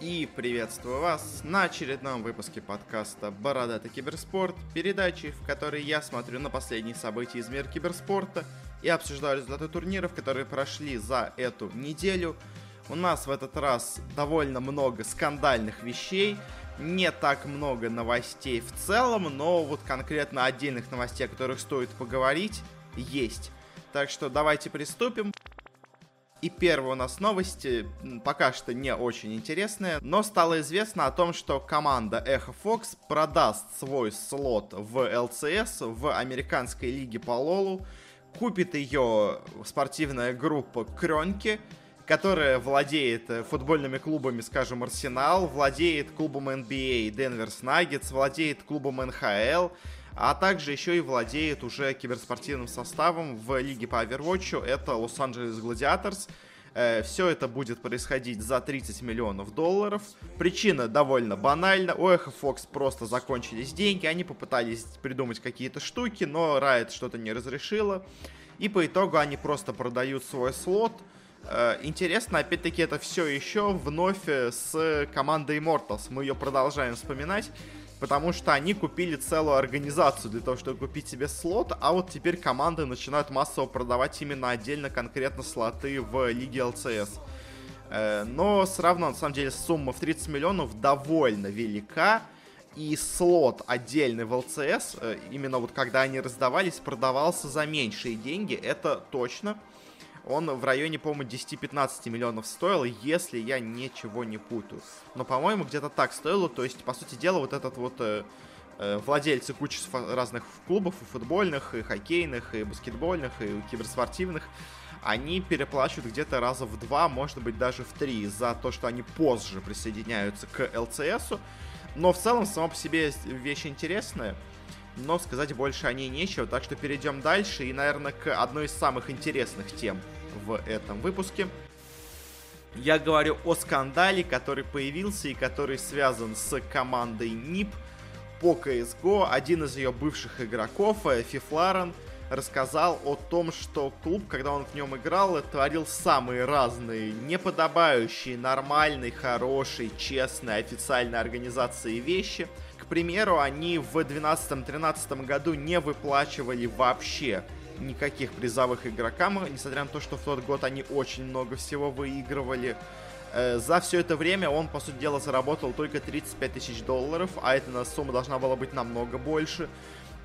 И приветствую вас на очередном выпуске подкаста «Бородатый киберспорт», передачи, в которой я смотрю на последние события из мира киберспорта и обсуждаю результаты турниров, которые прошли за эту неделю. У нас в этот раз довольно много скандальных вещей, не так много новостей в целом, но вот конкретно отдельных новостей, о которых стоит поговорить, есть. Так что давайте приступим. И первая у нас новость, пока что не очень интересная, но стало известно о том, что команда Echo Fox продаст свой слот в LCS, в американской лиге по лолу, купит ее спортивная группа Кронки, которая владеет футбольными клубами, скажем, Арсенал, владеет клубом NBA Денверс Наггетс, владеет клубом НХЛ, а также еще и владеет уже киберспортивным составом в лиге по Overwatch, это Лос-Анджелес Гладиаторс. Э, Все это будет происходить за 30 миллионов долларов. Причина довольно банальна. У Echo Fox просто закончились деньги. Они попытались придумать какие-то штуки, но Riot что-то не разрешила. И по итогу они просто продают свой слот. Э, интересно, опять-таки, это все еще вновь э, с командой Immortals. Мы ее продолжаем вспоминать потому что они купили целую организацию для того, чтобы купить себе слот, а вот теперь команды начинают массово продавать именно отдельно конкретно слоты в лиге ЛЦС. Э, но все равно, на самом деле, сумма в 30 миллионов довольно велика, и слот отдельный в ЛЦС, именно вот когда они раздавались, продавался за меньшие деньги, это точно он в районе, по-моему, 10-15 миллионов стоил, если я ничего не путаю. Но, по-моему, где-то так стоило. То есть, по сути дела, вот этот вот э, э, владельцы кучи разных клубов, и футбольных, и хоккейных, и баскетбольных, и киберспортивных, они переплачивают где-то раза в два, может быть, даже в три, за то, что они позже присоединяются к ЛЦСу. Но в целом, само по себе вещь интересная но сказать больше о ней нечего, так что перейдем дальше и, наверное, к одной из самых интересных тем в этом выпуске. Я говорю о скандале, который появился и который связан с командой НИП по CSGO. Один из ее бывших игроков, э, Фифларен, рассказал о том, что клуб, когда он в нем играл, творил самые разные, неподобающие, нормальной, хорошей, честной, официальной организации вещи. К примеру, они в 2012-2013 году не выплачивали вообще никаких призовых игрокам, несмотря на то, что в тот год они очень много всего выигрывали. Э, за все это время он, по сути дела, заработал только 35 тысяч долларов, а эта сумма должна была быть намного больше.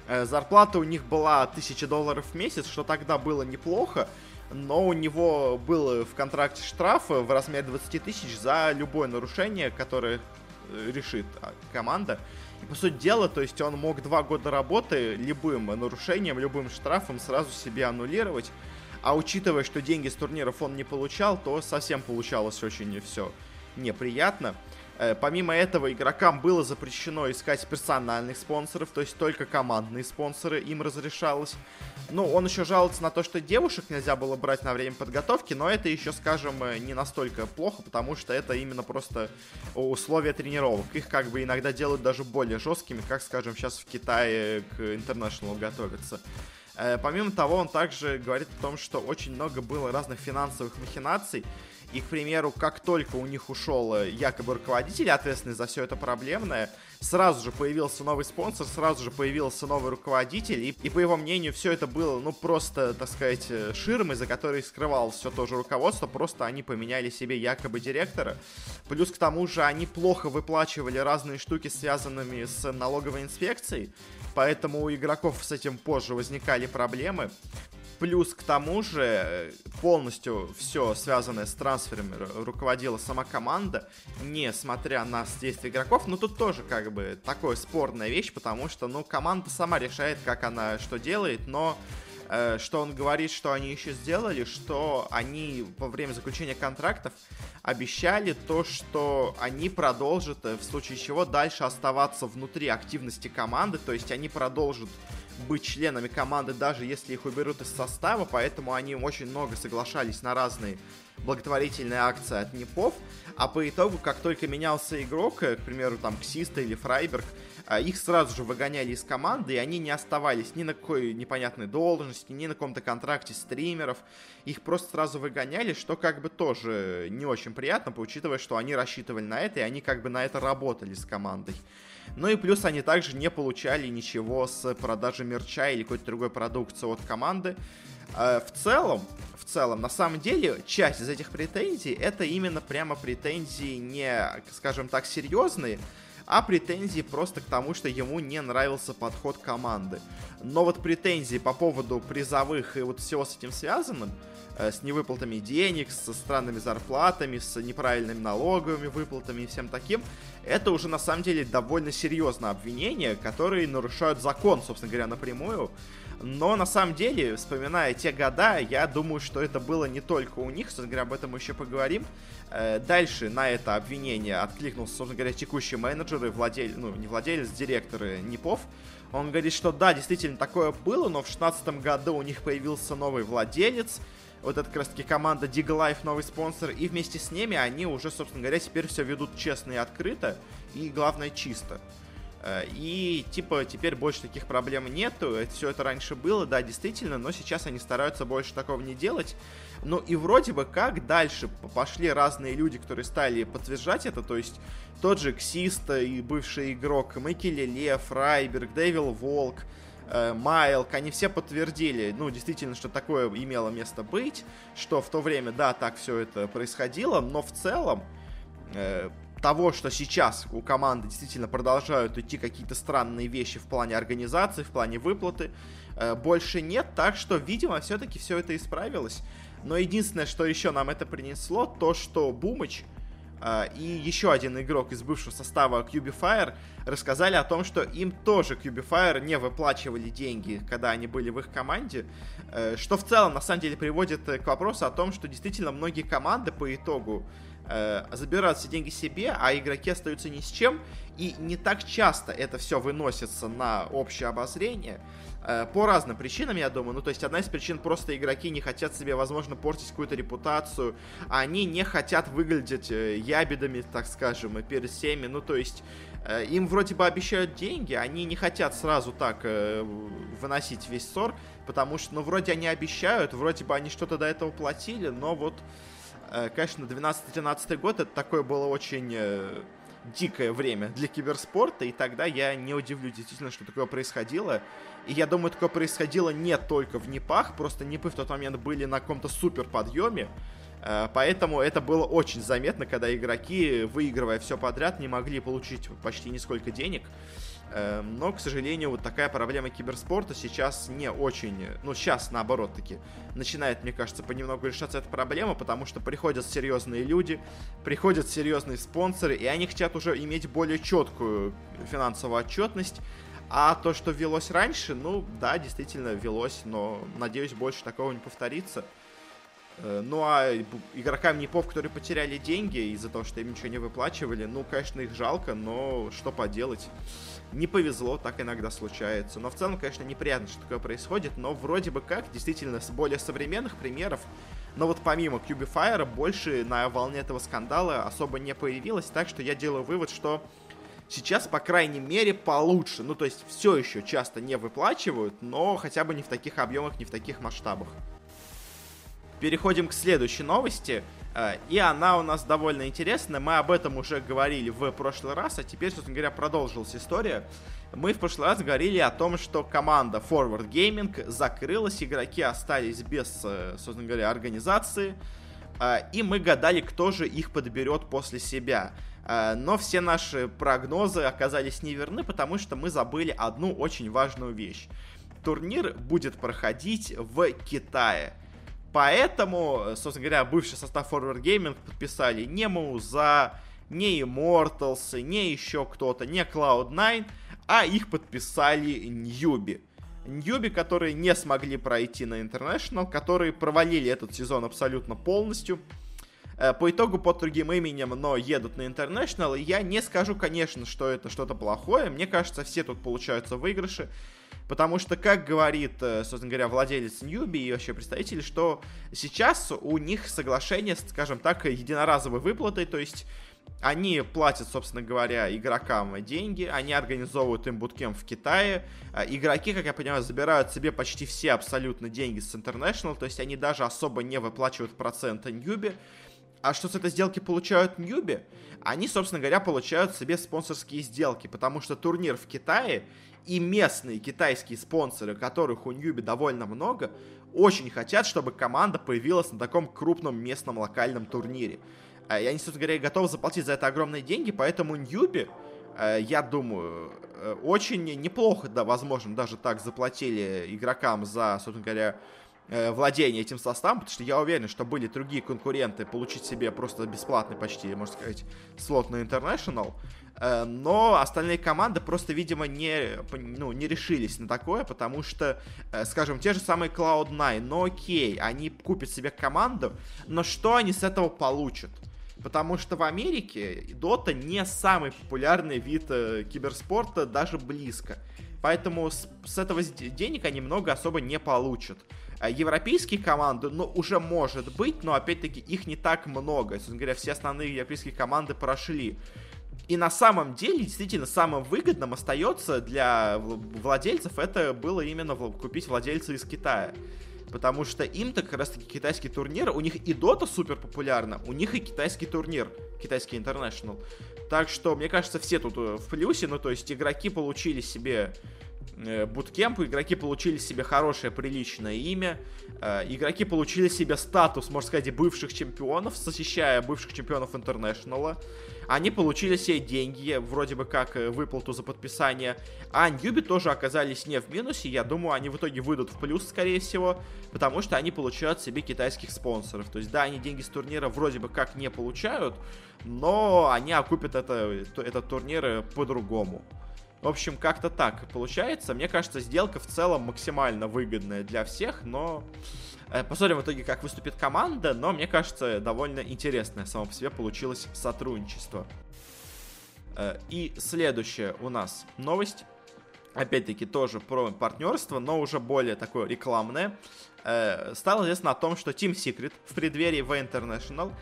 Э, зарплата у них была 1000 долларов в месяц, что тогда было неплохо, но у него был в контракте штраф в размере 20 тысяч за любое нарушение, которое э, решит а, команда. По сути дела, то есть он мог два года работы любым нарушением, любым штрафом сразу себе аннулировать. А учитывая, что деньги с турниров он не получал, то совсем получалось очень все неприятно. Э, помимо этого, игрокам было запрещено искать персональных спонсоров, то есть только командные спонсоры им разрешалось. Ну, он еще жалуется на то, что девушек нельзя было брать на время подготовки, но это еще, скажем, э, не настолько плохо, потому что это именно просто условия тренировок. Их как бы иногда делают даже более жесткими, как, скажем, сейчас в Китае к International готовятся. Э, помимо того, он также говорит о том, что очень много было разных финансовых махинаций, и, к примеру, как только у них ушел э, якобы руководитель, ответственный за все это проблемное, сразу же появился новый спонсор, сразу же появился новый руководитель, и, и по его мнению, все это было, ну, просто, так сказать, э, ширмой, за которой скрывалось все то же руководство, просто они поменяли себе якобы директора. Плюс к тому же они плохо выплачивали разные штуки, связанными с налоговой инспекцией, поэтому у игроков с этим позже возникали проблемы. Плюс к тому же э, полностью все связанное с трансферами руководила сама команда, несмотря на действия игроков. Но тут тоже как бы такая спорная вещь, потому что, ну, команда сама решает, как она что делает, но что он говорит, что они еще сделали, что они во время заключения контрактов обещали то, что они продолжат, э, в случае чего, дальше оставаться внутри активности команды, то есть они продолжат быть членами команды, даже если их уберут из состава, поэтому они очень много соглашались на разные благотворительные акции от НИПов, а по итогу, как только менялся игрок, э, к примеру, там, Ксиста или Фрайберг, их сразу же выгоняли из команды, и они не оставались ни на какой непонятной должности, ни на каком-то контракте стримеров. Их просто сразу выгоняли, что как бы тоже не очень приятно, учитывая, что они рассчитывали на это, и они как бы на это работали с командой. Ну и плюс они также не получали ничего с продажи мерча или какой-то другой продукции от команды. А, в целом, в целом, на самом деле, часть из этих претензий это именно прямо претензии не, скажем так, серьезные, а претензии просто к тому, что ему не нравился подход команды. Но вот претензии по поводу призовых и вот всего с этим связанным, э, с невыплатами денег, со странными зарплатами, с неправильными налоговыми выплатами и всем таким, это уже на самом деле довольно серьезное обвинение, которые нарушают закон, собственно говоря, напрямую. Но на самом деле, вспоминая те года, я думаю, что это было не только у них, собственно говоря, об этом мы еще поговорим. Э, дальше на это обвинение откликнулся, собственно говоря, текущий менеджер и владелец, ну, не владелец, директор Непов. Он говорит, что да, действительно такое было, но в 2016 году у них появился новый владелец, вот это как раз таки команда Dig Life, новый спонсор, и вместе с ними они уже, собственно говоря, теперь все ведут честно и открыто, и главное чисто. Э, и, типа, теперь больше таких проблем нету. Все это раньше было, да, действительно, но сейчас они стараются больше такого не делать. Ну и вроде бы как дальше пошли разные люди, которые стали подтверждать это, то есть тот же Ксиста и бывший игрок Мэкки Лев, Райберг, Дэвил Волк, э, Майлк, они все подтвердили, ну, действительно, что такое имело место быть, что в то время, да, так все это происходило, но в целом э, того, что сейчас у команды действительно продолжают идти какие-то странные вещи в плане организации, в плане выплаты, э, больше нет, так что, видимо, все-таки все это исправилось. Но единственное, что еще нам это принесло, то, что Бумыч э, и еще один игрок из бывшего состава Cubifier рассказали о том, что им тоже Cubifier не выплачивали деньги, когда они были в их команде, э, что в целом, на самом деле, приводит к вопросу о том, что действительно многие команды по итогу э, забирают все деньги себе, а игроки остаются ни с чем, и не так часто это все выносится на общее обозрение, э, по разным причинам, я думаю. Ну, то есть одна из причин просто игроки не хотят себе, возможно, портить какую-то репутацию, они не хотят выглядеть э, ябедами, так скажем, перед всеми. Ну, то есть э, им вроде бы обещают деньги, они не хотят сразу так выносить весь ссор, потому что, ну, вроде они обещают, вроде бы они что-то до этого платили, но вот конечно, 12-13 год это такое было очень э, дикое время для киберспорта, и тогда я не удивлюсь действительно, что такое происходило. И я думаю, такое происходило не только в НИПах, просто НИПы в тот момент были на каком-то супер подъеме, э, поэтому это было очень заметно, когда игроки, выигрывая все подряд, не могли получить почти нисколько денег. Эм, но, к сожалению, вот такая проблема киберспорта сейчас не очень, ну, сейчас, наоборот, таки, начинает, мне кажется, понемногу решаться эта проблема, потому что приходят серьезные люди, приходят серьезные спонсоры, и они хотят уже иметь более четкую финансовую отчетность, а то, что велось раньше, ну, да, действительно велось, но, надеюсь, больше такого не повторится. Э, ну а игрокам НИПов, которые потеряли деньги из-за того, что им ничего не выплачивали, ну, конечно, их жалко, но что поделать не повезло, так иногда случается. Но в целом, конечно, неприятно, что такое происходит, но вроде бы как, действительно, с более современных примеров, но вот помимо Cubifier больше на волне этого скандала особо не появилось, так что я делаю вывод, что сейчас, по крайней мере, получше. Ну, то есть все еще часто не выплачивают, но хотя бы не в таких объемах, не в таких масштабах. Переходим к следующей новости. Э, и она у нас довольно интересная. Мы об этом уже говорили в прошлый раз, а теперь, собственно говоря, продолжилась история. Мы в прошлый раз говорили о том, что команда Forward Gaming закрылась, игроки остались без, э, собственно говоря, организации. Э, и мы гадали, кто же их подберет после себя. Но все наши прогнозы оказались неверны, потому что мы забыли одну очень важную вещь. Турнир будет проходить в Китае. Поэтому, собственно говоря, бывший состав Forward Gaming подписали не Мауза, не Immortals, не еще кто-то, не Cloud9, а их подписали Ньюби. Ньюби, которые не смогли пройти на International, которые провалили этот сезон абсолютно полностью. Э, по итогу под другим именем, но едут на International. И я не скажу, конечно, что это что-то плохое. Мне кажется, все тут получаются выигрыши. Потому что, как говорит, э, собственно говоря, владелец Ньюби и вообще представители, что сейчас у них соглашение, скажем так, единоразовой выплатой, то есть они платят, собственно говоря, игрокам деньги, они организовывают им буткем в Китае. А игроки, как я понимаю, забирают себе почти все абсолютно деньги с International, то есть они даже особо не выплачивают проценты Ньюби. А что с этой сделки получают Ньюби? Они, собственно говоря, получают себе спонсорские сделки, потому что турнир в Китае и местные китайские спонсоры, которых у Ньюби довольно много, очень хотят, чтобы команда появилась на таком крупном местном локальном турнире. Э, и они, собственно говоря, готовы заплатить за это огромные деньги, поэтому Ньюби, э, я думаю, э, очень неплохо, да, возможно, даже так заплатили игрокам за, собственно говоря, владение этим составом, потому что я уверен, что были другие конкуренты получить себе просто бесплатный почти, можно сказать, слот на International, но остальные команды просто, видимо, не, ну, не решились на такое, потому что, скажем, те же самые Cloud9, ну окей, они купят себе команду, но что они с этого получат? Потому что в Америке Дота не самый популярный вид э, киберспорта, даже близко. Поэтому с, с этого денег они много особо не получат. А европейские команды, ну, уже может быть, но опять-таки их не так много. Собственно говоря, все основные европейские команды прошли. И на самом деле, действительно, самым выгодным остается для владельцев это было именно купить владельца из Китая. Потому что им-то как раз-таки китайский турнир, у них и Дота супер популярна, у них и китайский турнир, китайский International. Так что, мне кажется, все тут э, в плюсе, ну то есть игроки получили себе э, буткемп, игроки получили себе хорошее, приличное имя, э, игроки получили себе статус, можно сказать, бывших чемпионов, защищая бывших чемпионов Интернешнала. Они получили себе деньги, вроде бы как э, выплату за подписание. А Ньюби тоже оказались не в минусе. Я думаю, они в итоге выйдут в плюс, скорее всего, потому что они получают себе китайских спонсоров. То есть, да, они деньги с турнира вроде бы как не получают, но они окупят это, этот турнир э, по-другому. В общем, как-то так получается. Мне кажется, сделка в целом максимально выгодная для всех, но Э, посмотрим в итоге, как выступит команда, но мне кажется, довольно интересное само по себе получилось сотрудничество. Э, и следующая у нас новость. Опять-таки тоже про партнерство, но уже более такое рекламное. Э, стало известно о том, что Team Secret в преддверии V International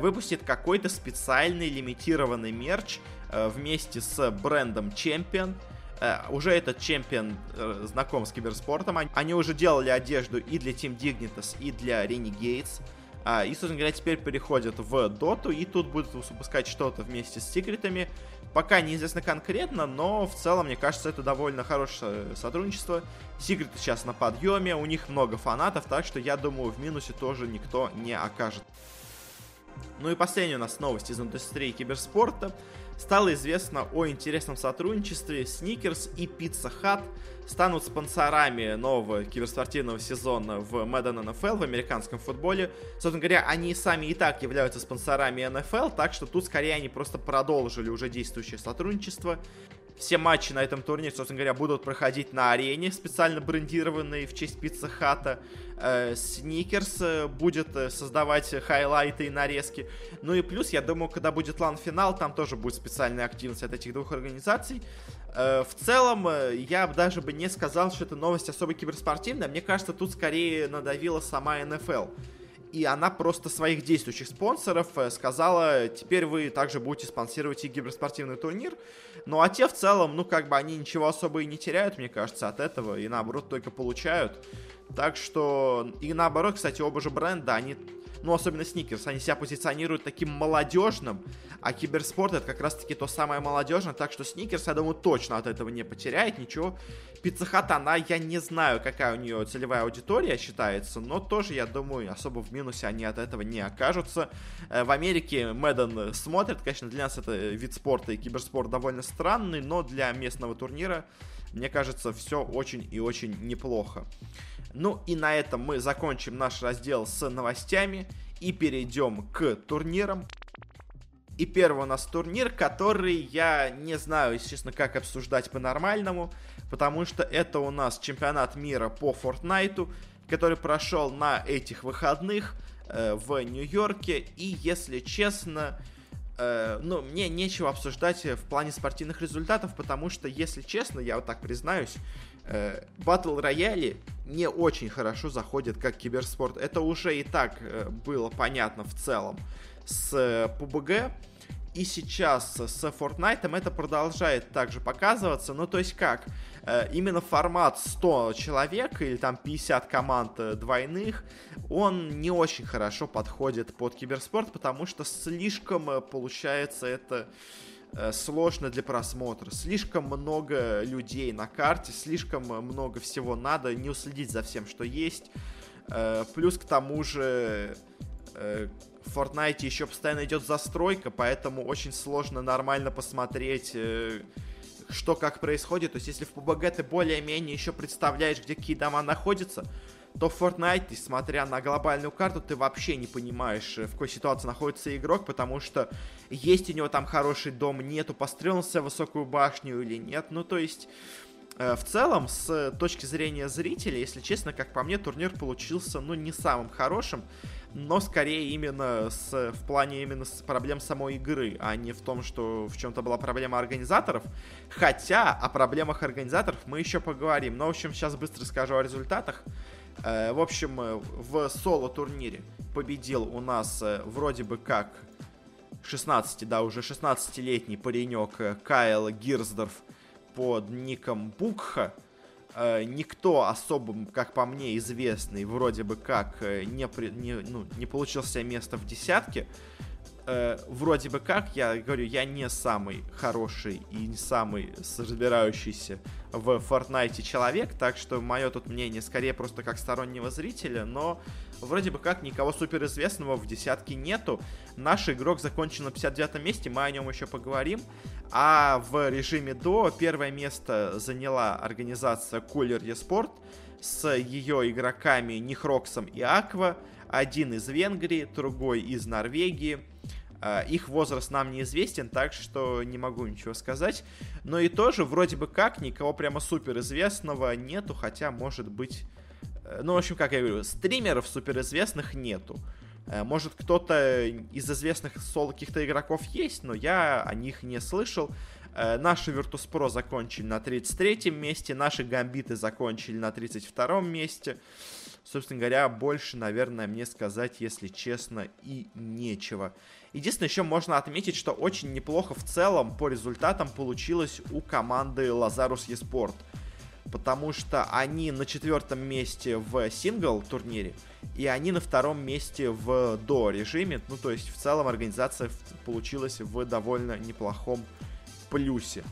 выпустит какой-то специальный лимитированный мерч вместе с брендом Champion – э, уже этот чемпион э, знаком с киберспортом. Они, уже делали одежду и для Team Dignitas, и для Renegades. А, и, собственно говоря, теперь переходят в доту, и тут будут выпускать что-то вместе с секретами. Пока неизвестно конкретно, но в целом, мне кажется, это довольно хорошее сотрудничество. Секреты сейчас на подъеме, у них много фанатов, так что я думаю, в минусе тоже никто не окажет. Ну и последняя у нас новость из индустрии киберспорта стало известно о интересном сотрудничестве. Snickers и Pizza Hut станут спонсорами нового киберспортивного сезона в Madden NFL, в американском футболе. Собственно говоря, они сами и так являются спонсорами NFL, так что тут скорее они просто продолжили уже действующее сотрудничество. Все матчи на этом турнире, собственно говоря, будут проходить на арене, специально брендированной в честь Пицца Хата. Сникерс э, будет э, создавать хайлайты и нарезки. Ну и плюс, я думаю, когда будет LAN-финал, там тоже будет специальная активность от этих двух организаций. Э, в целом, я даже бы не сказал, что эта новость особо киберспортивная. Мне кажется, тут скорее надавила сама НФЛ и она просто своих действующих спонсоров э, сказала, теперь вы также будете спонсировать и киберспортивный турнир. Ну а те в целом, ну как бы они ничего особо и не теряют, мне кажется, от этого, и наоборот только получают. Так что, и наоборот, кстати, оба же бренда, они ну, особенно Сникерс, они себя позиционируют таким молодежным, а киберспорт это как раз-таки то самое молодежное, так что Сникерс, я думаю, точно от этого не потеряет ничего. Пиццехат, она, я не знаю, какая у нее целевая аудитория считается, но тоже, я думаю, особо в минусе они от этого не окажутся. Э, в Америке Мэдден смотрит, конечно, для нас это вид спорта и киберспорт довольно странный, но для местного турнира, мне кажется, все очень и очень неплохо. Ну и на этом мы закончим наш раздел с новостями и перейдем к турнирам. И первый у нас турнир, который я не знаю, если честно, как обсуждать по-нормальному, потому что это у нас чемпионат мира по Fortnite, который прошел на этих выходных э, в Нью-Йорке. И, если честно, э, ну, мне нечего обсуждать в плане спортивных результатов, потому что, если честно, я вот так признаюсь, батл рояли не очень хорошо заходят как киберспорт. Это уже и так э, было понятно в целом с э, PUBG. И сейчас с Fortnite это продолжает также показываться. Ну, то есть как? Э, именно формат 100 человек или там 50 команд э, двойных, он не очень хорошо подходит под киберспорт, потому что слишком э, получается это сложно для просмотра. Слишком много людей на карте, слишком много всего надо, не уследить за всем, что есть. Плюс к тому же в Fortnite еще постоянно идет застройка, поэтому очень сложно нормально посмотреть что как происходит. То есть, если в PUBG ты более-менее еще представляешь, где какие дома находятся, то в Fortnite, несмотря на глобальную карту, ты вообще не понимаешь, в какой ситуации находится игрок, потому что есть у него там хороший дом, нету, построился в высокую башню или нет. Ну, то есть, э, в целом, с точки зрения зрителя, если честно, как по мне, турнир получился, ну, не самым хорошим но скорее именно с, в плане именно с проблем самой игры, а не в том, что в чем-то была проблема организаторов. Хотя о проблемах организаторов мы еще поговорим. Но, в общем, сейчас быстро скажу о результатах. Э, в общем, э, в соло-турнире победил у нас э, вроде бы как 16, да, уже 16-летний паренек Кайл Гирсдорф под ником Букха. Никто особо, как по мне, известный, вроде бы как, не, не, ну, не получил себе место в десятке. Э, вроде бы как, я говорю, я не самый хороший и не самый разбирающийся в Fortnite человек, так что мое тут мнение скорее просто как стороннего зрителя, но вроде бы как никого суперизвестного в десятке нету. Наш игрок закончил на 59 месте, мы о нем еще поговорим. А в режиме до первое место заняла организация Cooler eSport с ее игроками Нихроксом и Аква. Один из Венгрии, другой из Норвегии. А, их возраст нам неизвестен, так что не могу ничего сказать. Но и тоже вроде бы как никого прямо супер известного нету, хотя может быть... Э, ну, в общем, как я говорю, стримеров суперизвестных нету. Э, может, кто-то из известных соло каких-то игроков есть, но я о них не слышал. Э, наши Virtus.pro закончили на 33 месте, наши Гамбиты закончили на 32 месте. Собственно говоря, больше, наверное, мне сказать, если честно, и нечего. Единственное, еще можно отметить, что очень неплохо в целом по результатам получилось у команды Lazarus eSport потому что они на четвертом месте в сингл турнире, и они на втором месте в до режиме. Ну, то есть, в целом организация получилась в довольно неплохом плюсе.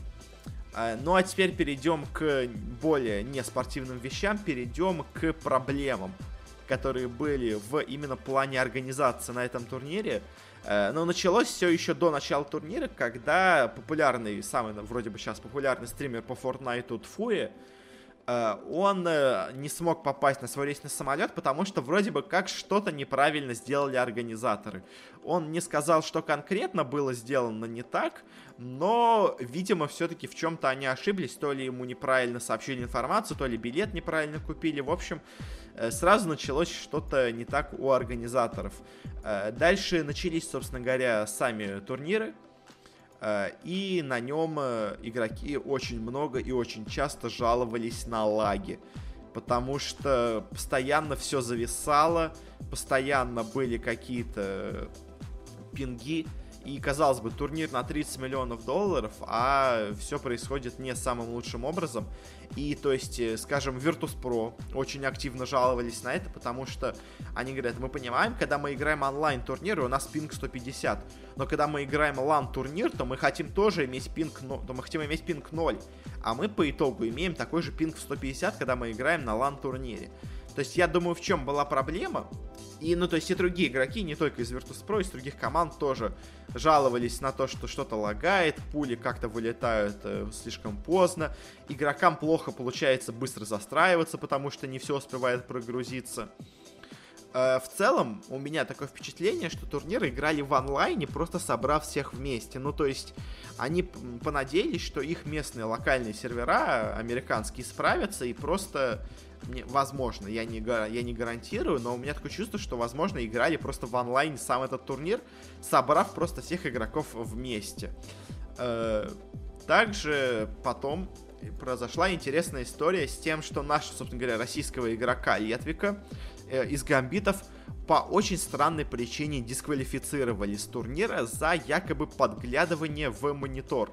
А, ну а теперь перейдем к более неспортивным вещам, перейдем к проблемам, которые были в именно плане организации на этом турнире. А, но началось все еще до начала турнира, когда популярный, самый вроде бы сейчас популярный стример по Fortnite Тфуе, Э, он э, не смог попасть на свой рейсный самолет, потому что вроде бы как что-то неправильно сделали организаторы. Он не сказал, что конкретно было сделано не так, но, видимо, все-таки в чем-то они ошиблись, то ли ему неправильно сообщили информацию, то ли билет неправильно купили. В общем, э, сразу началось что-то не так у организаторов. Дальше начались, собственно говоря, сами турниры, Э, и на нем э, игроки очень много и очень часто жаловались на лаги. Потому что постоянно все зависало, постоянно были какие-то пинги, и, казалось бы, турнир на 30 миллионов долларов, а все происходит не самым лучшим образом. И, то есть, э, скажем, Virtus.pro очень активно жаловались на это, потому что они говорят, мы понимаем, когда мы играем онлайн-турниры, у нас пинг 150, но когда мы играем лан-турнир, то мы хотим тоже иметь пинг, то мы хотим иметь пинг 0, а мы по итогу имеем такой же пинг в 150, когда мы играем на лан-турнире. То есть я думаю, в чем была проблема. И, ну, то есть и другие игроки, не только из Virtus.pro, из других команд тоже жаловались на то, что что-то лагает, пули как-то вылетают э, слишком поздно, игрокам плохо получается быстро застраиваться, потому что не все успевает прогрузиться. Э, в целом, у меня такое впечатление, что турниры играли в онлайне, просто собрав всех вместе. Ну, то есть, они понадеялись, что их местные локальные сервера американские справятся и просто возможно, я не, я не гарантирую, но у меня такое чувство, что, возможно, играли просто в онлайн сам этот турнир, собрав просто всех игроков вместе. Э, также потом произошла интересная история с тем, что нашего, собственно говоря, российского игрока Летвика э, из Гамбитов по очень странной причине дисквалифицировали с турнира за якобы подглядывание в монитор.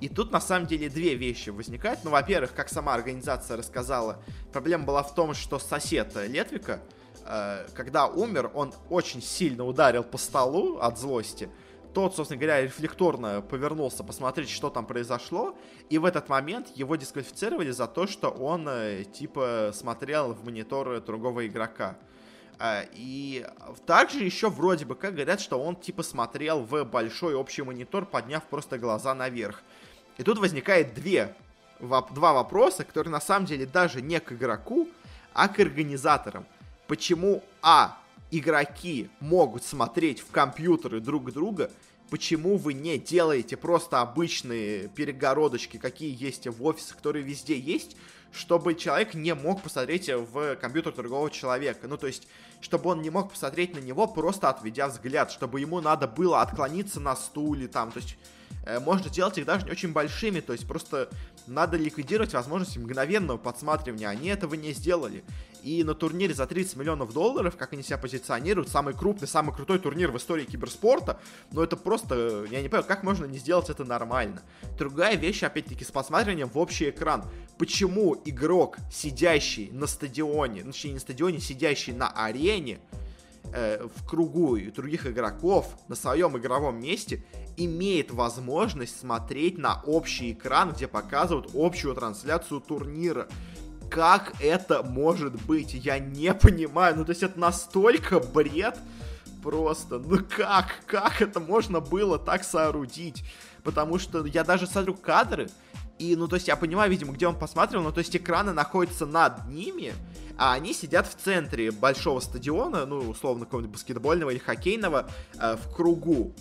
И тут на самом деле две вещи возникают. Ну, во-первых, как сама организация рассказала, проблема была в том, что сосед Летвика, э, когда умер, он очень сильно ударил по столу от злости тот, собственно говоря, рефлекторно повернулся посмотреть, что там произошло, и в этот момент его дисквалифицировали за то, что он, э, типа, смотрел в монитор другого игрока. А, и также еще вроде бы как говорят, что он, типа, смотрел в большой общий монитор, подняв просто глаза наверх. И тут возникает две, два вопроса, которые на самом деле даже не к игроку, а к организаторам. Почему, а, игроки могут смотреть в компьютеры друг друга, почему вы не делаете просто обычные перегородочки, какие есть в офисах, которые везде есть, чтобы человек не мог посмотреть в компьютер другого человека. Ну, то есть, чтобы он не мог посмотреть на него, просто отведя взгляд, чтобы ему надо было отклониться на стуле, там, то есть, можно делать их даже не очень большими, то есть, просто надо ликвидировать возможность мгновенного подсматривания. Они этого не сделали. И на турнире за 30 миллионов долларов, как они себя позиционируют, самый крупный, самый крутой турнир в истории киберспорта, ну это просто, я не понимаю, как можно не сделать это нормально. Другая вещь, опять-таки, с посматриванием в общий экран. Почему игрок, сидящий на стадионе, ну, точнее не на стадионе, сидящий на арене, э, в кругу других игроков на своем игровом месте имеет возможность смотреть на общий экран, где показывают общую трансляцию турнира. Как это может быть? Я не понимаю. Ну, то есть это настолько бред просто. Ну как? Как это можно было так соорудить? Потому что я даже смотрю кадры, и, ну, то есть я понимаю, видимо, где он посмотрел, но то есть экраны находятся над ними, а они сидят в центре большого стадиона, ну, условно, какого-нибудь баскетбольного или хоккейного, э, в кругу.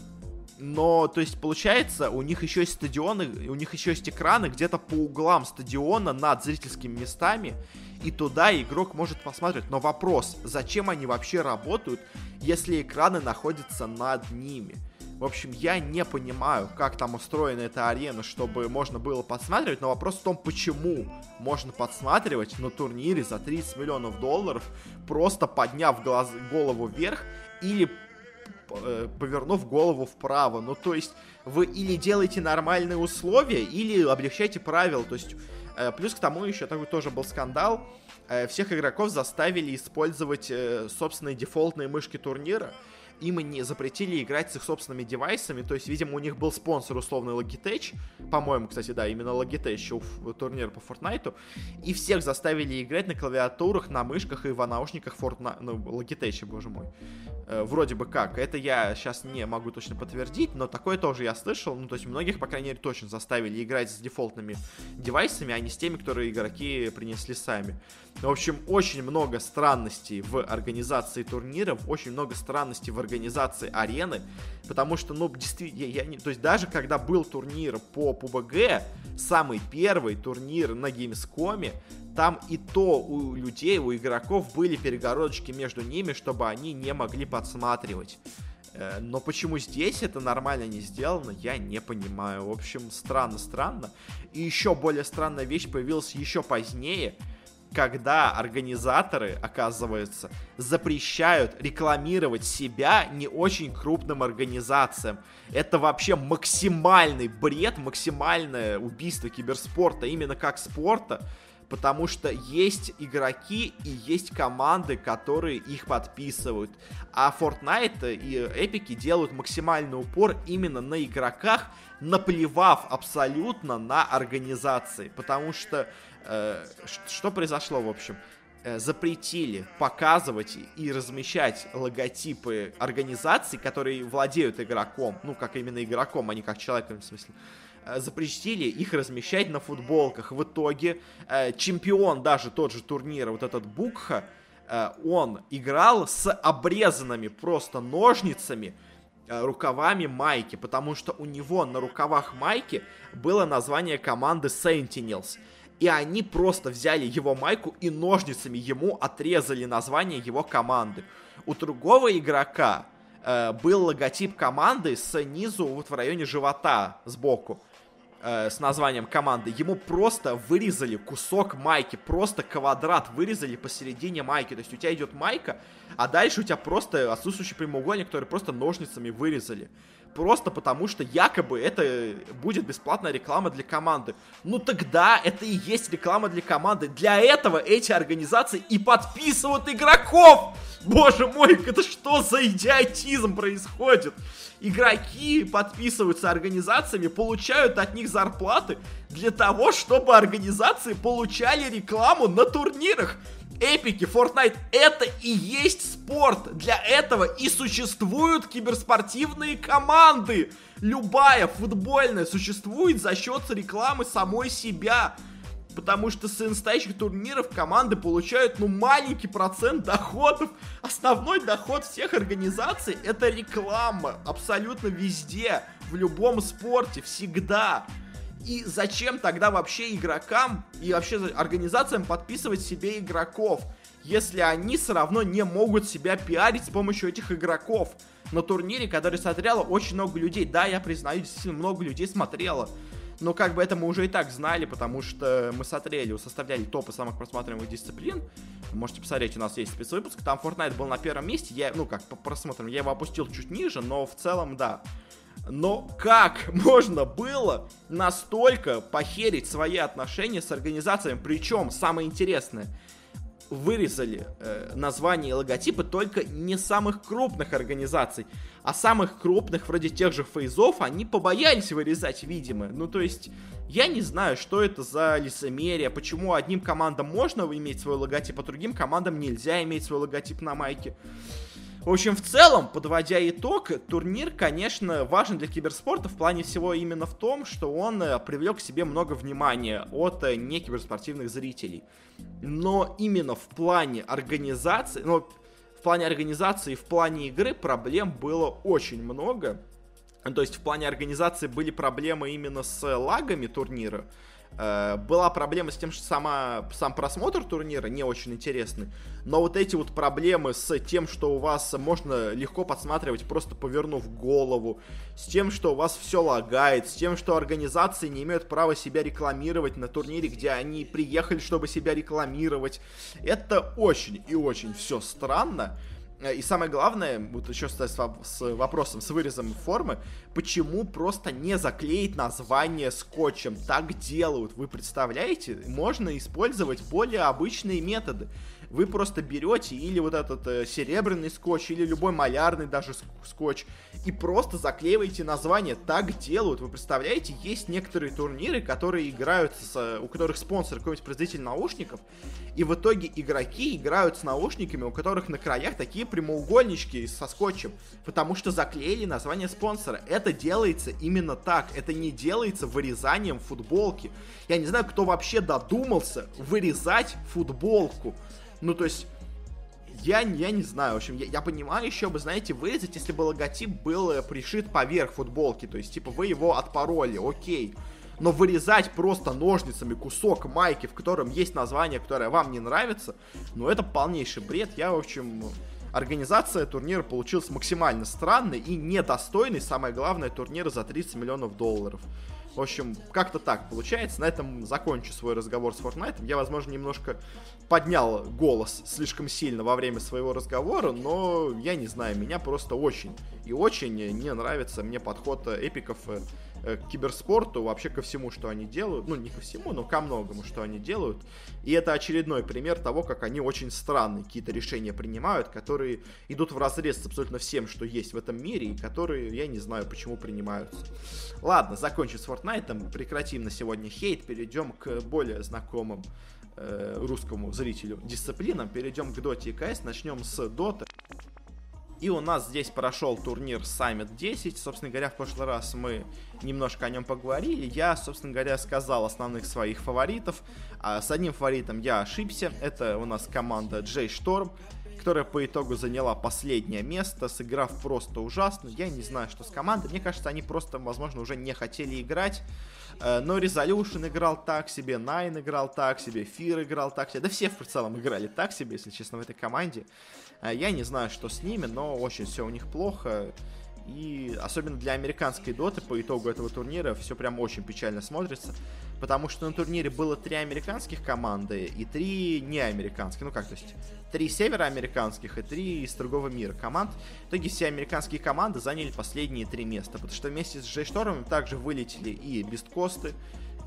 Но, то есть, получается, у них еще есть стадионы, у них еще есть экраны где-то по углам стадиона над зрительскими местами, и туда игрок может посмотреть. Но вопрос, зачем они вообще работают, если экраны находятся над ними? В общем, я не понимаю, как там устроена эта арена, чтобы можно было подсматривать, но вопрос в том, почему можно подсматривать на турнире за 30 миллионов долларов, просто подняв глаз, голову вверх или Э, повернув голову вправо. Ну, то есть, вы или делаете нормальные условия, или облегчаете правила. То есть, э, плюс к тому еще такой тоже был скандал. Э, всех игроков заставили использовать собственные дефолтные мышки турнира им не запретили играть с их собственными девайсами, то есть, видимо, у них был спонсор условный Logitech, по-моему, кстати, да, именно Logitech еще в турнир по Fortnite, и всех заставили играть на клавиатурах, на мышках и в наушниках Fortnite, ну, Logitech, боже мой. Э, вроде бы как, это я сейчас не могу точно подтвердить, но такое тоже я слышал, ну, то есть, многих, по крайней мере, точно заставили играть с дефолтными девайсами, а не с теми, которые игроки принесли сами. В общем, очень много странностей в организации турниров, очень много странностей в организации арены, потому что, ну, действительно, я, я не, то есть даже когда был турнир по PUBG, самый первый турнир на Gamescom, там и то у людей, у игроков были перегородочки между ними, чтобы они не могли подсматривать. Э, но почему здесь это нормально не сделано, я не понимаю. В общем, странно-странно. И еще более странная вещь появилась еще позднее – когда организаторы, оказывается, запрещают рекламировать себя не очень крупным организациям. Это вообще максимальный бред, максимальное убийство киберспорта именно как спорта, потому что есть игроки и есть команды, которые их подписывают. А Fortnite и Эпики делают максимальный упор именно на игроках, наплевав абсолютно на организации, потому что Э, что произошло, в общем? Э, запретили показывать и размещать логотипы организаций, которые владеют игроком, ну, как именно игроком, а не как человеком, в смысле, э, запретили их размещать на футболках. В итоге чемпион даже тот же турнира, вот этот Букха, э, он играл с обрезанными просто ножницами э, рукавами майки, потому что у него на рукавах майки было название команды Sentinels. И они просто взяли его майку и ножницами ему отрезали название его команды. У другого игрока э, был логотип команды снизу вот в районе живота сбоку э, с названием команды, ему просто вырезали кусок майки, просто квадрат вырезали посередине майки. То есть у тебя идет майка, а дальше у тебя просто отсутствующий прямоугольник, который просто ножницами вырезали. Просто потому, что якобы это будет бесплатная реклама для команды. Ну тогда это и есть реклама для команды. Для этого эти организации и подписывают игроков! Боже мой, это что за идиотизм происходит? игроки подписываются организациями, получают от них зарплаты для того, чтобы организации получали рекламу на турнирах. Эпики, Fortnite, это и есть спорт. Для этого и существуют киберспортивные команды. Любая футбольная существует за счет рекламы самой себя потому что с настоящих турниров команды получают, ну, маленький процент доходов. Основной доход всех организаций — это реклама. Абсолютно везде, в любом спорте, всегда. И зачем тогда вообще игрокам и вообще организациям подписывать себе игроков, если они все равно не могут себя пиарить с помощью этих игроков? На турнире, который смотрело очень много людей. Да, я признаю, действительно много людей смотрело. Но как бы это мы уже и так знали, потому что мы смотрели, составляли топы самых просматриваемых дисциплин. Можете посмотреть, у нас есть спецвыпуск. Там Fortnite был на первом месте. Я, ну как, по просмотрам, я его опустил чуть ниже, но в целом, да. Но как можно было настолько похерить свои отношения с организациями? Причем, самое интересное, вырезали э, названия и логотипы только не самых крупных организаций, а самых крупных, вроде тех же фейзов, они побоялись вырезать, видимо. Ну, то есть, я не знаю, что это за лицемерие, почему одним командам можно иметь свой логотип, а другим командам нельзя иметь свой логотип на майке. В общем, в целом, подводя итог, турнир, конечно, важен для киберспорта в плане всего именно в том, что он э, привлек к себе много внимания от э, некиберспортивных зрителей. Но именно в плане организации, ну, в плане организации и в плане игры проблем было очень много. То есть в плане организации были проблемы именно с лагами турнира. Э, была проблема с тем, что сама, сам просмотр турнира не очень интересный, но вот эти вот проблемы с тем, что у вас можно легко подсматривать, просто повернув голову, с тем, что у вас все лагает, с тем, что организации не имеют права себя рекламировать на турнире, где они приехали, чтобы себя рекламировать, это очень и очень все странно. Э, и самое главное, вот еще с, с вопросом, с вырезом формы, почему просто не заклеить название скотчем? Так делают, вы представляете? Можно использовать более обычные методы вы просто берете или вот этот э, серебряный скотч, или любой малярный даже скотч, и просто заклеиваете название. Так делают. Вы представляете, есть некоторые турниры, которые играют, с, у которых спонсор какой-нибудь производитель наушников, и в итоге игроки играют с наушниками, у которых на краях такие прямоугольнички со скотчем, потому что заклеили название спонсора. Это делается именно так. Это не делается вырезанием футболки. Я не знаю, кто вообще додумался вырезать футболку. Ну, то есть, я, я не знаю, в общем, я, я понимаю еще бы, знаете, вырезать, если бы логотип был э, пришит поверх футболки, то есть, типа, вы его отпороли, окей. Но вырезать просто ножницами кусок майки, в котором есть название, которое вам не нравится, ну, это полнейший бред. Я, в общем, организация турнира получилась максимально странной и недостойной, самое главное, турнира за 30 миллионов долларов. В общем, как-то так получается. На этом закончу свой разговор с Fortnite. Я, возможно, немножко поднял голос слишком сильно во время своего разговора, но я не знаю, меня просто очень и очень не нравится мне подход эпиков Э, к киберспорту, вообще ко всему, что они делают. Ну, не ко всему, но ко многому, что они делают. И это очередной пример того, как они очень странные какие-то решения принимают, которые идут в разрез с абсолютно всем, что есть в этом мире, и которые, я не знаю, почему принимаются. Ладно, закончим с Fortnite, прекратим на сегодня хейт, перейдем к более знакомым э, русскому зрителю дисциплинам, перейдем к Dota и CS, начнем с Dota. И у нас здесь прошел турнир Summit 10. Собственно говоря, в прошлый раз мы немножко о нем поговорили. Я, собственно говоря, сказал основных своих фаворитов. А с одним фаворитом я ошибся. Это у нас команда J Storm которая по итогу заняла последнее место, сыграв просто ужасно. Я не знаю, что с командой. Мне кажется, они просто, возможно, уже не хотели играть. Э, но Resolution играл так себе, Nine играл так себе, Fear играл так себе. Да все в целом играли так себе, если честно, в этой команде. Э, я не знаю, что с ними, но очень все у них плохо. И особенно для американской доты по итогу этого турнира все прям очень печально смотрится. Потому что на турнире было три американских команды и три неамериканских. Ну как, то есть три североамериканских и три из другого мира команд. В итоге все американские команды заняли последние три места. Потому что вместе с Джей также вылетели и Бесткосты,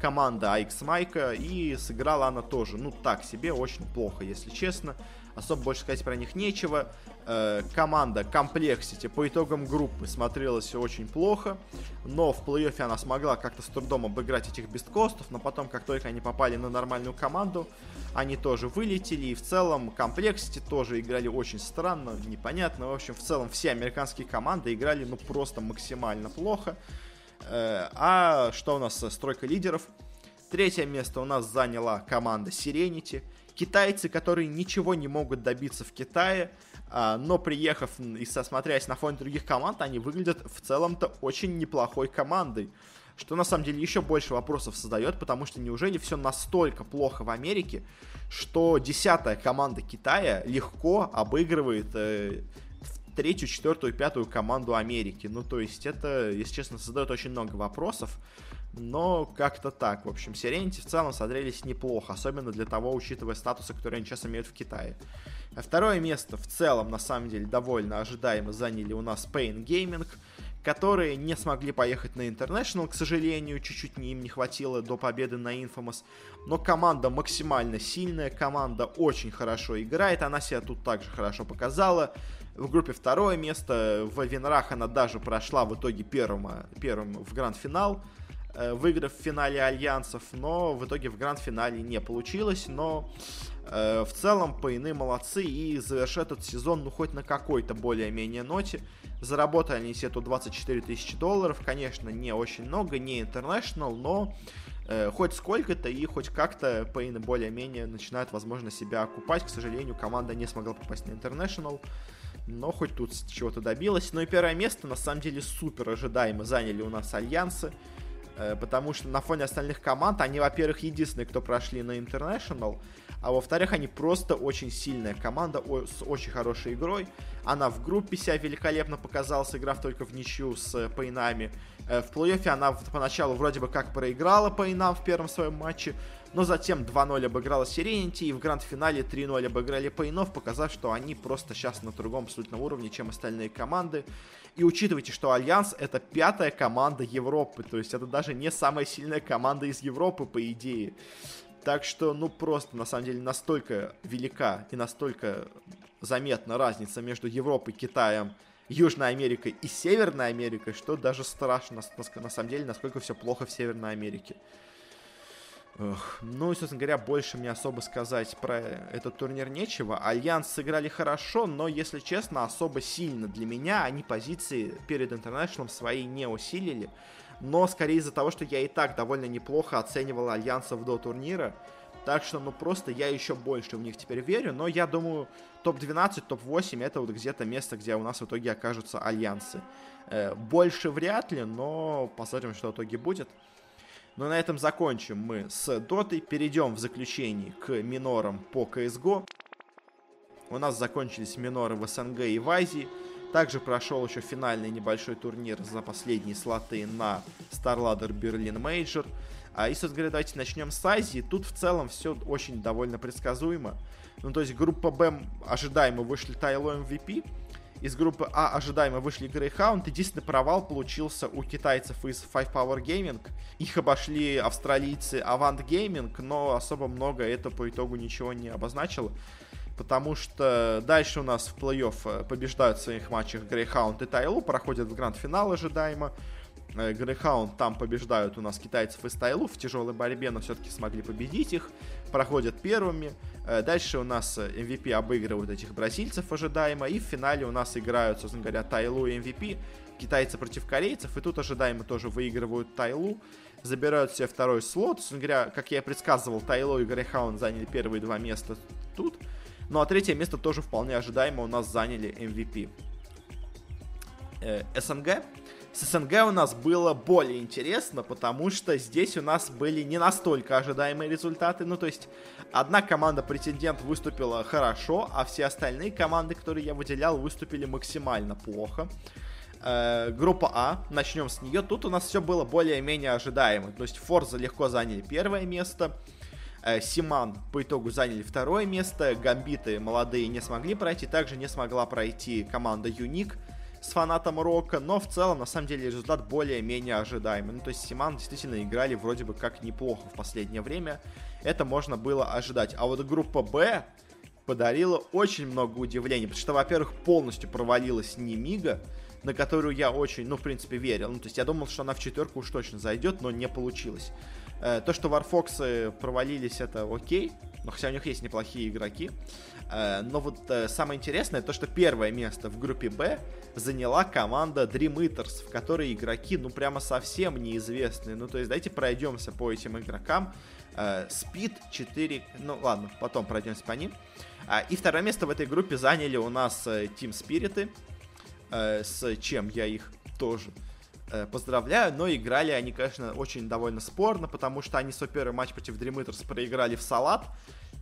команда AX Майка, и сыграла она тоже, ну так себе, очень плохо, если честно. Особо больше сказать про них нечего. Э, команда Complexity по итогам группы смотрелась очень плохо, но в плей-оффе она смогла как-то с трудом обыграть этих бесткостов, но потом, как только они попали на нормальную команду, они тоже вылетели, и в целом Complexity тоже играли очень странно, непонятно. В общем, в целом все американские команды играли ну просто максимально плохо. Э, а что у нас с стройкой лидеров? Третье место у нас заняла команда Serenity. Китайцы, которые ничего не могут добиться в Китае, а, но приехав и сосмотрясь на фоне других команд, они выглядят в целом-то очень неплохой командой. Что на самом деле еще больше вопросов создает, потому что неужели все настолько плохо в Америке, что десятая команда Китая легко обыгрывает э, третью, четвертую, пятую команду Америки. Ну, то есть это, если честно, создает очень много вопросов. Но как-то так. В общем, Сиренити в целом смотрелись неплохо, особенно для того, учитывая статусы, которые они сейчас имеют в Китае. А второе место в целом, на самом деле, довольно ожидаемо заняли у нас Pain Gaming, которые не смогли поехать на International, к сожалению, чуть-чуть им не хватило до победы на Infamous. Но команда максимально сильная, команда очень хорошо играет, она себя тут также хорошо показала. В группе второе место, в Винрах она даже прошла в итоге первым, первым в гранд-финал. Э, выиграв в финале альянсов, но в итоге в гранд-финале не получилось, но э, в целом Пейны молодцы и завершат этот сезон, ну, хоть на какой-то более-менее ноте. Заработали они себе тут 24 тысячи долларов, конечно, не очень много, не international, но э, хоть сколько-то и хоть как-то Пейны более-менее начинают, возможно, себя окупать. К сожалению, команда не смогла попасть на international но хоть тут чего-то добилась. Ну и первое место, на самом деле, супер ожидаемо заняли у нас Альянсы. Э, потому что на фоне остальных команд они, во-первых, единственные, кто прошли на International, а во-вторых, они просто очень сильная команда с очень хорошей игрой. Она в группе себя великолепно показала, сыграв только в ничью с Пейнами. Э, в плей-оффе она поначалу вроде бы как проиграла Пейнам в первом своем матче, но затем 2-0 обыграла Сиренити, и в гранд-финале 3-0 обыграли Пейнов, показав, что они просто сейчас на другом абсолютно уровне, чем остальные команды. И учитывайте, что Альянс это пятая команда Европы, то есть это даже не самая сильная команда из Европы, по идее. Так что, ну, просто, на самом деле, настолько велика и настолько заметна разница между Европой, Китаем, Южной Америкой и Северной Америкой, что даже страшно, на самом деле, насколько все плохо в Северной Америке. Эх, ну и, собственно говоря, больше мне особо сказать про этот турнир нечего. Альянс сыграли хорошо, но, если честно, особо сильно для меня они позиции перед Интернешнлом свои не усилили. Но скорее из-за того, что я и так довольно неплохо оценивал альянсов до турнира. Так что, ну просто я еще больше в них теперь верю. Но я думаю, топ-12, топ-8 это вот где-то место, где у нас в итоге окажутся альянсы. Э, больше вряд ли, но посмотрим, что в итоге будет. Но на этом закончим мы с дотой. Перейдем в заключении к минорам по CSGO. У нас закончились миноры в СНГ и в Азии. Также прошел еще финальный небольшой турнир за последние слоты на StarLadder Berlin Major. А, и, собственно говоря, давайте начнем с Азии. Тут в целом все очень довольно предсказуемо. Ну, то есть группа Б ожидаемо вышли Тайло MVP. Из группы А ожидаемо вышли Greyhound. Единственный провал получился у китайцев из Five Power Gaming. Их обошли австралийцы Avant Gaming, но особо много это по итогу ничего не обозначило. Потому что дальше у нас в плей-офф э, побеждают в своих матчах Greyhound и Тайлу, проходят в гранд-финал ожидаемо. Грейхаунд там побеждают у нас китайцев из Тайлу в тяжелой борьбе, но все-таки смогли победить их, проходят первыми. Дальше у нас MVP обыгрывают этих бразильцев ожидаемо, и в финале у нас играют, собственно говоря, Тайлу и MVP, китайцы против корейцев, и тут ожидаемо тоже выигрывают Тайлу, забирают себе второй слот. Собственно говоря, как я и предсказывал, Тайло и Грейхаунд заняли первые два места тут. Ну а третье место тоже вполне ожидаемо у нас заняли MVP. Э, СНГ. С СНГ у нас было более интересно, потому что здесь у нас были не настолько ожидаемые результаты. Ну, то есть, одна команда-претендент выступила хорошо, а все остальные команды, которые я выделял, выступили максимально плохо. Э, группа А, начнем с нее. Тут у нас все было более-менее ожидаемо. То есть, Форза легко заняли первое место. Э, Симан по итогу заняли второе место. Гамбиты молодые не смогли пройти. Также не смогла пройти команда Юник с фанатом Рока, но в целом, на самом деле, результат более-менее ожидаемый. Ну, то есть Симан действительно играли вроде бы как неплохо в последнее время. Это можно было ожидать. А вот группа Б подарила очень много удивлений, потому что, во-первых, полностью провалилась Немига, на которую я очень, ну, в принципе, верил. Ну, то есть я думал, что она в четверку уж точно зайдет, но не получилось. Э, то, что Warfox провалились, это окей, но хотя у них есть неплохие игроки. Э, но вот э, самое интересное, то, что первое место в группе Б заняла команда Dream Eaters, в которой игроки, ну, прямо совсем неизвестные. Ну, то есть давайте пройдемся по этим игрокам. Speed 4, ну ладно, потом пройдемся по ним. И второе место в этой группе заняли у нас Team Spirit, с чем я их тоже Э, поздравляю, но играли они, конечно, очень довольно спорно, потому что они свой первый матч против Dream Eaters проиграли в салат.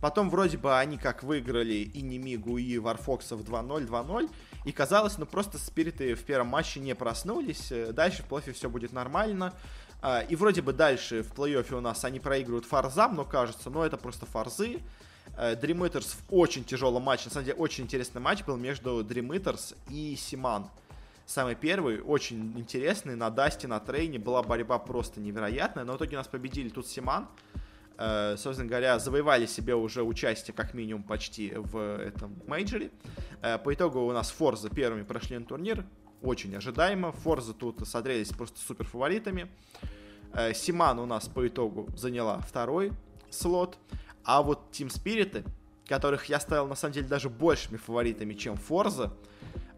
Потом вроде бы они как выиграли и Немигу, и Варфоксов 2-0, 2-0. И казалось, ну просто спириты в первом матче не проснулись. Э, дальше в плей все будет нормально. А, и вроде бы дальше в плей-оффе у нас они проигрывают фарзам, но кажется, ну это просто фарзы. Э, Dream Eaters в очень тяжелом матче. На самом деле, очень интересный матч был между Dream Eaters и Симан самый первый, очень интересный, на Дасте, на Трейне была борьба просто невероятная, но в итоге нас победили тут Syman, э, собственно говоря, завоевали себе уже участие как минимум почти в этом мейджоре. Э, по итогу у нас forZe первыми прошли на турнир, очень ожидаемо, forZe тут смотрелись просто супер фаворитами. Э, Syman у нас по итогу заняла второй слот, а вот Team Spirit ы, которых я ставил на самом деле даже большими фаворитами, чем forZe,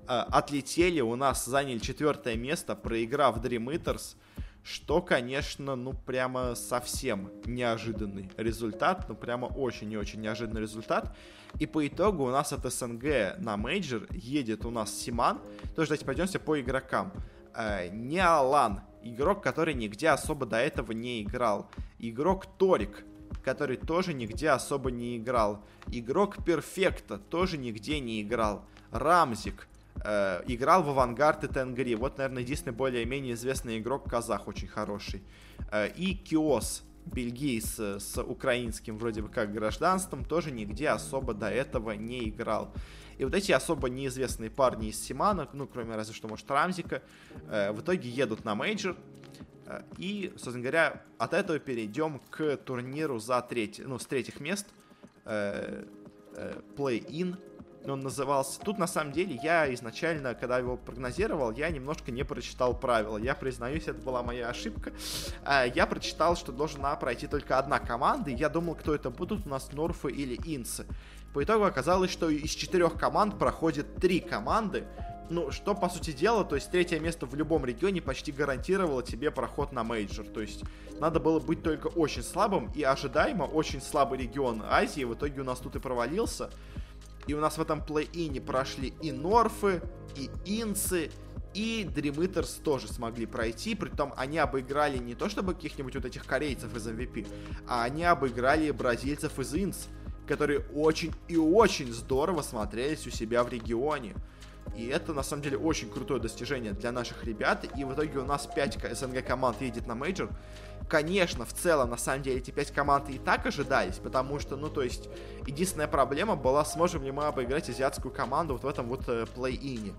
отлетели, у нас заняли четвертое место, проиграв Dream Eaters, что, конечно, ну прямо совсем неожиданный результат, ну прямо очень и очень неожиданный результат. И по итогу у нас от СНГ на мейджор едет у нас Syman. Тоже давайте пройдемся по игрокам. Э, не Алан, игрок, который нигде особо до этого не играл. Игрок t0rick, который тоже нигде особо не играл. Игрок Perfecto тоже нигде не играл. Ramz1k, Э, играл в AVANGAR и Tengri. Вот, наверное, единственный более-менее известный игрок казах, очень хороший. Э, и Keoz, бельгийц с украинским вроде бы как гражданством, тоже нигде особо до этого не играл. И вот эти особо неизвестные парни из Syman а, ну, кроме разве что, может, Ramz1k а, э, в итоге едут на мейджор. Э, и, собственно говоря, от этого перейдем к турниру за третий, ну, с третьих мест. Э, э, Play-in он назывался. Тут, на самом деле, я изначально, когда его прогнозировал, я немножко не прочитал правила. Я признаюсь, это была моя ошибка. А, я прочитал, что должна пройти только одна команда, и я думал, кто это будут у нас, North ы или INTZ ы. По итогу оказалось, что из четырех команд проходит три команды, ну, что, по сути дела, то есть третье место в любом регионе почти гарантировало тебе проход на мейджор. То есть надо было быть только очень слабым и ожидаемо очень слабый регион Азии. В итоге у нас тут и провалился. И у нас в этом play-in е прошли и North ы, и INTZ ы, и Dream Eaters тоже смогли пройти, притом они обыграли не то чтобы каких-нибудь вот этих корейцев из MVP, а они обыграли бразильцев из INTZ, которые очень и очень здорово смотрелись у себя в регионе. И это, на самом деле, очень крутое достижение для наших ребят. И в итоге у нас 5 СНГ команд едет на мейджор. Конечно, в целом, на самом деле, эти 5 команд и так ожидались, потому что, ну, то есть, единственная проблема была, сможем ли мы обыграть азиатскую команду вот в этом вот э, плей-ине.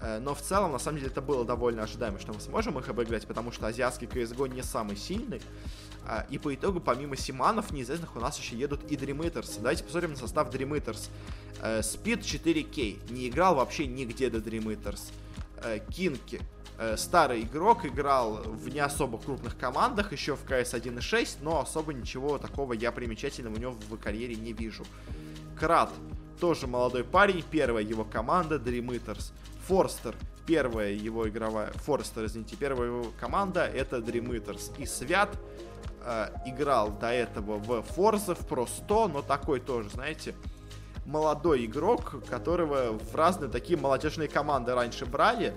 Э, но в целом, на самом деле, это было довольно ожидаемо, что мы сможем их обыграть, потому что азиатский CSGO не самый сильный. А, и по итогу, помимо Симанов неизвестных, у нас еще едут и Dream Eaters. Давайте посмотрим на состав Dream Eaters. Speed 4K. Не играл вообще нигде до Dream Eaters. Кинки. Э, старый игрок, играл в не особо крупных командах, еще в CS 1.6, но особо ничего такого я примечательного у него в карьере не вижу. Крат, тоже молодой парень, первая его команда, Dream Eaters. Форстер, первая его игровая, Форстер, извините, первая его команда, это Dream Eaters. И Свят, э, играл до этого в Forza, в Pro 100, но такой тоже, знаете, молодой игрок, которого в разные такие молодежные команды раньше брали,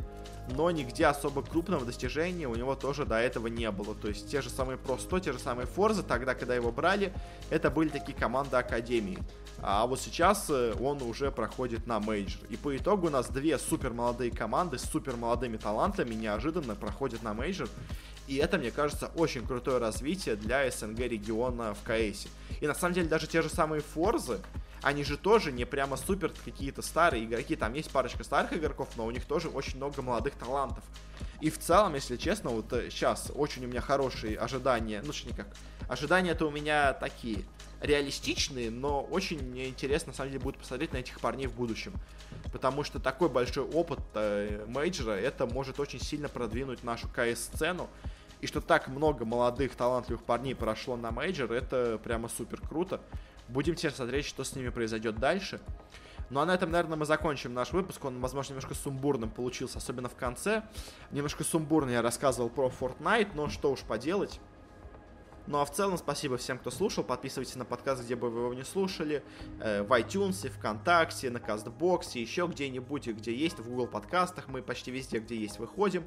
но нигде особо крупного достижения у него тоже до этого не было. То есть те же самые Pro 100, те же самые forZe, тогда, когда его брали, это были такие команды Академии. А вот сейчас э, он уже проходит на мейджор. И по итогу у нас две супер молодые команды с супер молодыми талантами неожиданно проходят на мейджор. И это, мне кажется, очень крутое развитие для СНГ региона в КС. И на самом деле даже те же самые Форзы, они же тоже не прямо супер какие-то старые игроки. Там есть парочка старых игроков, но у них тоже очень много молодых талантов. И в целом, если честно, вот сейчас э, очень у меня хорошие ожидания. Ну, что никак. Ожидания-то у меня такие реалистичные, но очень мне интересно, на самом деле, будет посмотреть на этих парней в будущем. Потому что такой большой опыт э, мейджора, это может очень сильно продвинуть нашу КС-сцену. И что так много молодых, талантливых парней прошло на мейджор, это прямо супер круто. Будем теперь смотреть, что с ними произойдет дальше. Ну а на этом, наверное, мы закончим наш выпуск. Он, возможно, немножко сумбурным получился, особенно в конце. Немножко сумбурно я рассказывал про Fortnite, но что уж поделать. Ну а в целом спасибо всем, кто слушал. Подписывайтесь на подкаст, где бы вы его не слушали. Э, в iTunes, ВКонтакте, на Castbox е, еще где-нибудь, где есть, в Google подкастах. Мы почти везде, где есть, выходим.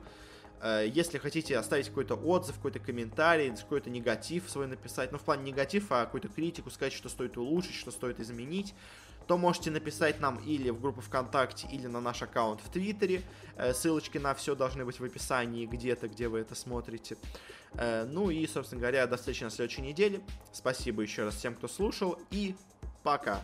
Э, если хотите оставить какой-то отзыв, какой-то комментарий, какой-то негатив свой написать, ну в плане негатив, а какую-то критику, сказать, что стоит улучшить, что стоит изменить, то можете написать нам или в группу ВКонтакте, или на наш аккаунт в Твиттере. Э, ссылочки на все должны быть в описании где-то, где вы это смотрите. Э, ну и, собственно говоря, до встречи на следующей неделе. Спасибо еще раз всем, кто слушал, и пока!